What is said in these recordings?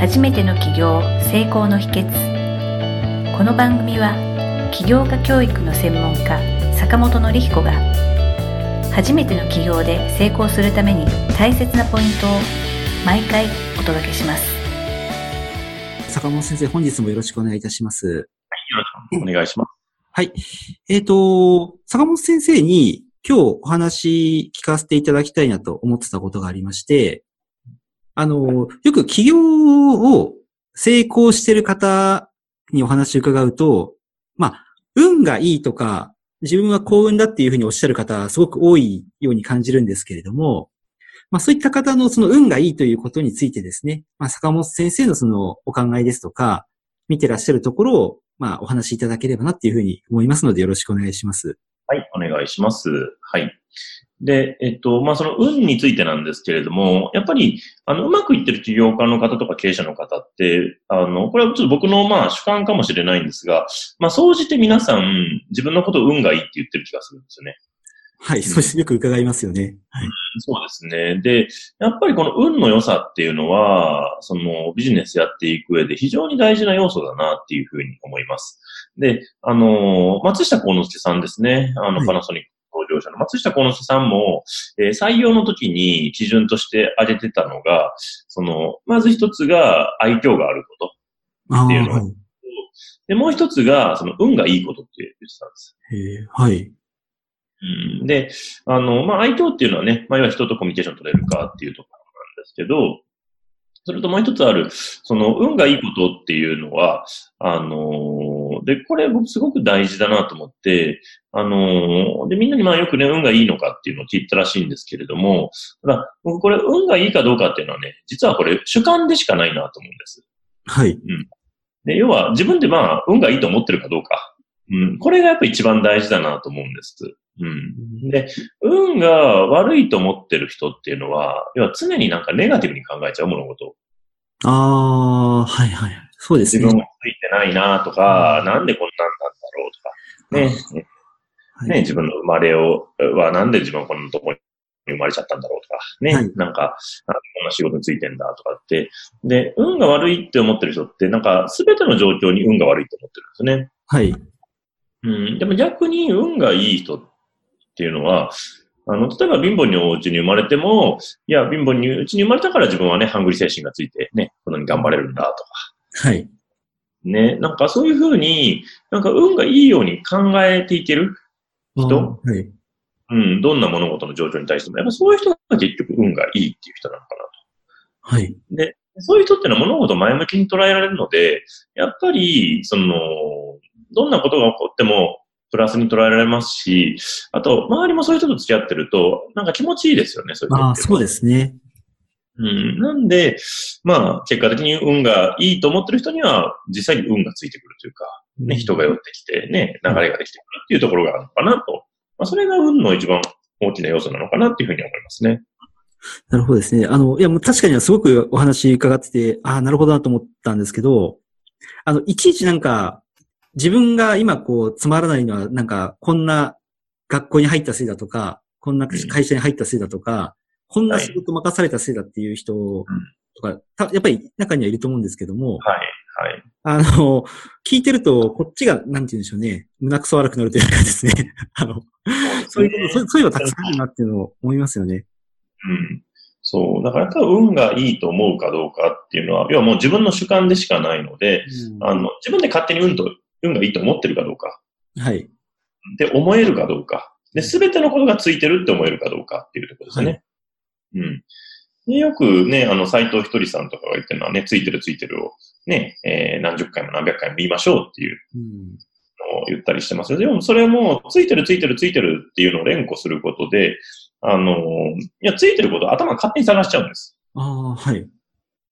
初めての起業成功の秘訣この番組は起業家教育の専門家坂本典彦が初めての起業で成功するために大切なポイントを毎回お届けします坂本先生、本日もよろしくお願いいたします。よろしくお願いします。はい。えっ、と、坂本先生に今日お話聞かせていただきたいなと思ってたことがありまして、あの、よく起業を成功してる方にお話を伺うと、まあ、運がいいとか、自分は幸運だっていうふうにおっしゃる方、すごく多いように感じるんですけれども、まあそういった方のその運がいいということについてですね、まあ坂本先生のそのお考えですとか、見てらっしゃるところを、まあお話しいただければなっていうふうに思いますのでよろしくお願いします。願いします。はい。で、えっと、まあ、その運についてなんですけれども、やっぱり、あの、うまくいってる起業家の方とか経営者の方って、あの、これはちょっと僕の、まあ、主観かもしれないんですが、まあ、総じて皆さん、自分のことを運がいいって言ってる気がするんですよね。はい、そうです。よく伺いますよね。はい。そうですね。で、やっぱりこの運の良さっていうのは、そのビジネスやっていく上で非常に大事な要素だなっていうふうに思います。で、あの、松下幸之助さんですね。あの、はいパナソニック工場者の松下幸之助さんも、えー採用の時に基準として挙げてたのが、その、まず一つが愛嬌があること。っていうのははい。で、もう一つが、その運がいいことって言ってたんです。へえはい。うんで、あの、まあ、愛嬌っていうのはね、まあ、要は人とコミュニケーション取れるかっていうところなんですけど、それともう一つある、その、運がいいことっていうのは、あの、で、これ僕すごく大事だなと思って、あの、で、みんなにまあよくね、運がいいのかっていうのを聞いたらしいんですけれども、ただ、僕これ運がいいかどうかっていうのはね、実はこれ主観でしかないなと思うんです。はい。で、要は自分でまあ、運がいいと思ってるかどうか。うん。これがやっぱ一番大事だなと思うんです。うん。で、運が悪いと思ってる人っていうのは、要は常になんかネガティブに考えちゃう物事を。ああ、はいはい。そうですね。自分がついてないなとか、なんでこんなんなんだろうとか、ね、はいね、自分の生まれを、はなんで自分はこんなとこに生まれちゃったんだろうとか、ね、はいなんか、なんでこんな仕事についてんだとかって。で、運が悪いって思ってる人って、なんか全ての状況に運が悪いと思ってるんですね。はい。うん、でも逆に運がいい人っていうのは、あの、例えば貧乏にお家に生まれても、いや、貧乏にうちに生まれたから自分はね、ハングリー精神がついてね、こんなに頑張れるんだとか、はい。ね、なんかそういうふうに、なんか運がいいように考えていける人？はい。うん、どんな物事の状況に対しても、やっぱそういう人が結局運がいいっていう人なのかなはい。と。で、そういう人ってのは物事を前向きに捉えられるので、やっぱり、その、どんなことが起こっても、プラスに捉えられますし、あと、周りもそういう人と付き合ってると、なんか気持ちいいですよね、そういう人ああ。そうですね。うん。なんで、まあ、結果的に運がいいと思ってる人には、実際に運がついてくるというか、ね、人が寄ってきて、ね、流れができてくるっていうところがあるのかなと。まあ、それが運の一番大きな要素なのかなっていうふうに思いますね。なるほどですね。あの、いや、もう確かにはすごくお話伺ってて、ああ、なるほどなと思ったんですけど、あの、いちいちなんか、自分が今こう、つまらないのは、なんか、こんな学校に入ったせいだとか、こんな会社に入ったせいだとか、こんな仕事任されたせいだっていう人とか、たやっぱり中にはいると思うんですけども、はい、はい。あの、聞いてると、こっちが、なんて言うんでしょうね、胸くそ悪くなるというかですね、あの、そういうこと、そうそういうのたくさんあるなっていうのを思いますよね。うん。そう。だからやっぱ運がいいと思うかどうかっていうのは、要はもう自分の主観でしかないので、あの、自分で勝手に運と、運がいいと思ってるかどうか。はい。って思えるかどうか。で、すべてのことがついてるって思えるかどうかっていうところですね。うん。でよくね、あの、斎藤ひとりさんとかが言ってるのはね、ついてるついてるをね、えー何十回も何百回も言いましょうっていううんのを言ったりしてますよ。でも、それも、ついてるついてるついてるっていうのを連呼することで、あの、いや、ついてることを頭が勝手に探しちゃうんです。ああ、はい。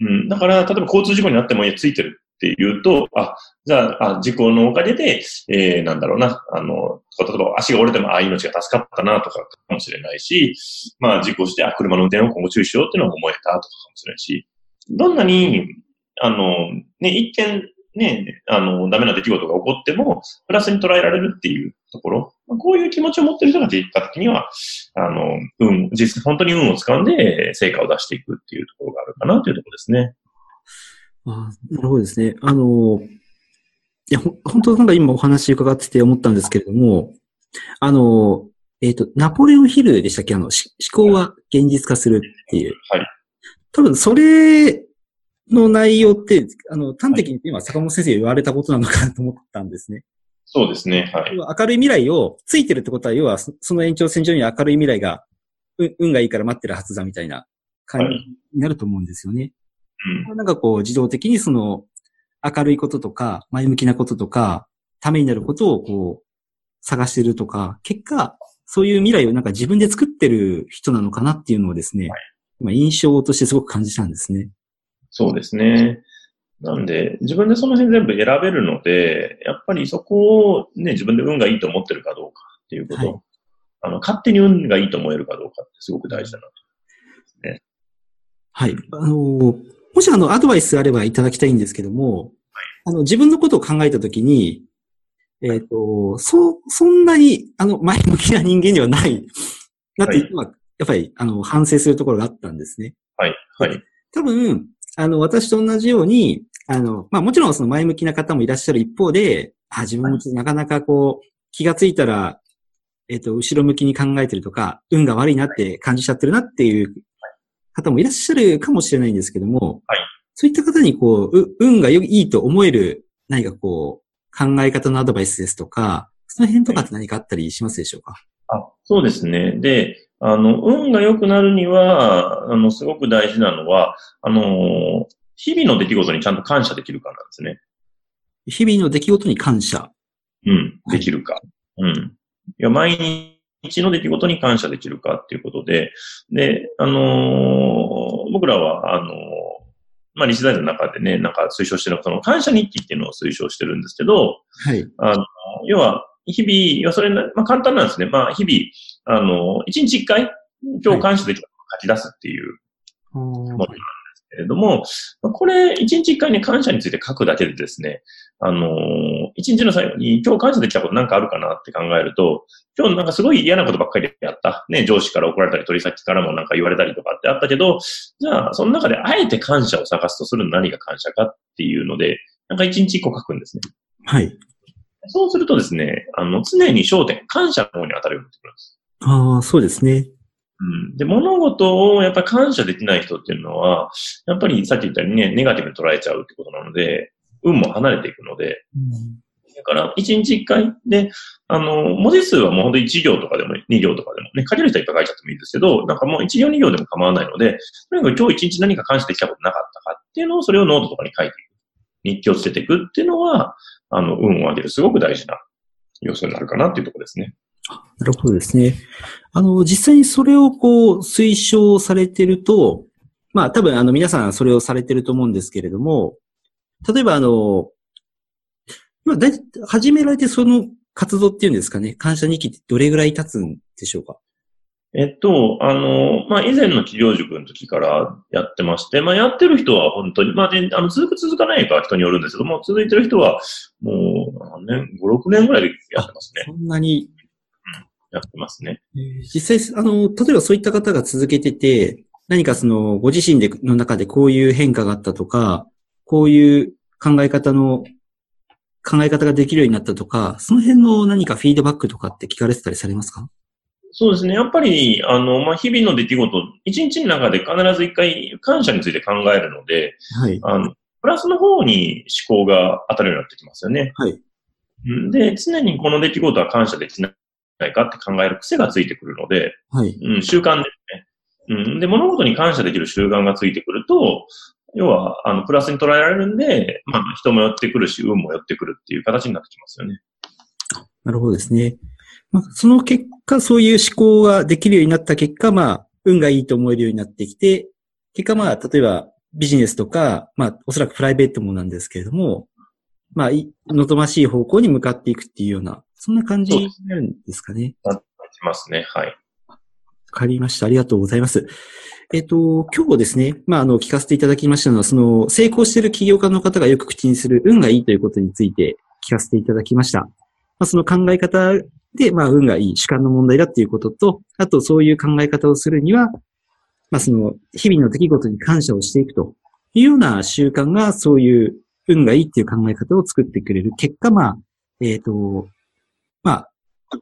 うん。だから、例えば交通事故になっても、いや、ついてるって言うと、あ、じゃあ、あ事故のおかげで、えー、なんだろうな、あの、例えば足が折れても、あ、命が助かったなとかかもしれないし、まあ、事故して、あ、車の運転を今後注意しようっていうのを思えたとかかもしれないし、どんなに、あの、ね、一見、ね、あの、ダメな出来事が起こっても、プラスに捉えられるっていうところ、こういう気持ちを持ってる人が結果的には、あの、運、実際本当に運を掴んで成果を出していくっていうところがあるかなというところですね。あなるほどですね。あの、いや、ほ本当なんか今お話伺ってて思ったんですけれども、あの、えっ、と、ナポレオンヒルでしたっけ？あの、し思考は現実化するっていう。はい。多分それの内容って、あの、端的に今坂本先生言われたことなのかなと思ったんですね。そうですね。はい。明るい未来をついてるってことは、要はそその延長線上に明るい未来が、う運がいいから待ってるはずだみたいな感じはいになると思うんですよね。うん。なんかこう自動的にその明るいこととか前向きなこととかためになることをこう探してるとか、結果そういう未来をなんか自分で作ってる人なのかなっていうのをですね、今印象としてすごく感じたんですね。そうですね。なんで、自分でその辺全部選べるので、やっぱりそこをね、自分で運がいいと思ってるかどうかっていうこと、はいあの、勝手に運がいいと思えるかどうかってすごく大事だなと。はい。あのーもしあのアドバイスあればいただきたいんですけども、あの自分のことを考えたときに、えっ、と、そう、そんなに、あの、前向きな人間ではない、なって、はい今やっぱり、あの、反省するところがあったんですね。はい。はい。多分、あの、私と同じように、あの、まあもちろんその前向きな方もいらっしゃる一方で、あ、自分もなかなかこう、気がついたら、えっ、と、後ろ向きに考えてるとか、運が悪いなって感じちゃってるなっていう方もいらっしゃるかもしれないんですけども、はいそういった方にこう、う運がよいいと思える何かこう、考え方のアドバイスですとか、その辺とかって何かあったりしますでしょうか？あ、そうですね。で、あの、運が良くなるには、あの、すごく大事なのは、あの、日々の出来事にちゃんと感謝できるかなんですね。日々の出来事に感謝。うん、できるか。うん。いや、毎日の出来事に感謝できるかっていうことで、で、あのー僕らは、あのーまあ、西大の中でね、なんか推奨してるのは、その感謝日記っていうのを推奨してるんですけど、はい。あの、要は、日々、それな、まあ、簡単なんですね。まあ、日々、あの、一日一回、今日感謝できたことを書き出すっていうものなんけれども、まあこれ、一日一回ね、感謝について書くだけでですね、あのー一日の最後に今日感謝できたことなんかあるかなって考えると、今日なんかすごい嫌なことばっかりやった。ね、上司から怒られたり、取り先からもなんか言われたりとかってあったけど、じゃあ、その中であえて感謝を探すとする何が感謝かっていうので、なんか一日一個書くんですね。はい。そうするとですね、あの、常に焦点、感謝の方に当たるようになってくるんです。ああ、そうですね。うん。で、物事をやっぱり感謝できない人っていうのは、やっぱりさっき言ったようにね、ネガティブに捉えちゃうってことなので、運も離れていくので、だから、1日1回で、あの、文字数はもう本当1行とかでも2行とかでもね、書ける人はいっぱい書いちゃってもいいんですけど、なんかもう1行2行でも構わないので、とにかく今日1日何か感謝できたことなかったかっていうのを、それをノートとかに書いていく。日記をつけていくっていうのは、あの、運を上げるすごく大事な要素になるかなっていうところですね。なるほどですね。あの、実際にそれをこう、推奨されてると、まあ多分あの皆さんそれをされてると思うんですけれども、例えばあの、今だい始められてその活動っていうんですかね、感謝日記ってどれぐらい経つんでしょうか？えっと、あの、まあ、以前の企業塾の時からやってまして、まあ、やってる人は本当に、まあ、で、あの、続く続かないかは人によるんですけども、続いてる人は、もう、何年、5、6年ぐらいでやってますね。そんなに、やってますね。実際、あの、例えばそういった方が続けてて、何かその、ご自身での中でこういう変化があったとか、こういう考え方の、考え方ができるようになったとか、その辺の何かフィードバックとかって聞かれてたりされますか？そうですね。やっぱり、あの、まあ、日々の出来事、一日の中で必ず一回感謝について考えるので、はい。あの、プラスの方に思考が当たるようになってきますよね。はい。うんで、常にこの出来事は感謝できないかって考える癖がついてくるので、はい。うん、習慣ですね。うん。で、物事に感謝できる習慣がついてくると、要は、あの、プラスに捉えられるんで、まあ、人も寄ってくるし、運も寄ってくるっていう形になってきますよね。なるほどですね。まあ、その結果、そういう思考ができるようになった結果、まあ、運がいいと思えるようになってきて、結果まあ、例えばビジネスとか、まあ、おそらくプライベートもなんですけれども、まあ、い望ましい方向に向かっていくっていうような、そんな感じになるんですかね。なってきますね。はい。わかりました。ありがとうございます。えっ、と、今日ですね、まあ、あの、聞かせていただきましたのは、その、成功している起業家の方がよく口にする運がいいということについて聞かせていただきました。まあ、その考え方で、まあ、運がいい主観の問題だっていうことと、あと、そういう考え方をするには、まあ、その、日々の出来事に感謝をしていくというような習慣がそういう運がいいっていう考え方を作ってくれる結果、まあ、えっ、と、まあ、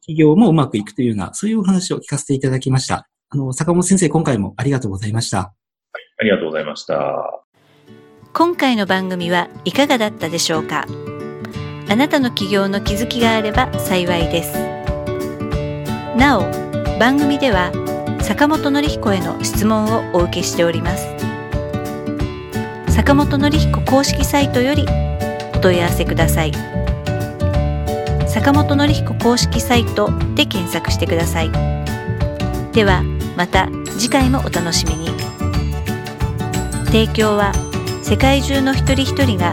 企業もうまくいくというような、そういうお話を聞かせていただきました。あの、坂本先生、今回もありがとうございました。ありがとうございました。今回の番組はいかがだったでしょうか？あなたの起業の気づきがあれば幸いです。なお、番組では坂本典彦への質問をお受けしております。坂本典彦公式サイトよりお問い合わせください。坂本典彦公式サイトで検索してください。では、また次回もお楽しみに。提供は世界中の一人一人が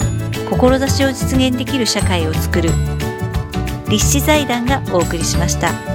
志を実現できる社会をつくる立志財団がお送りしました。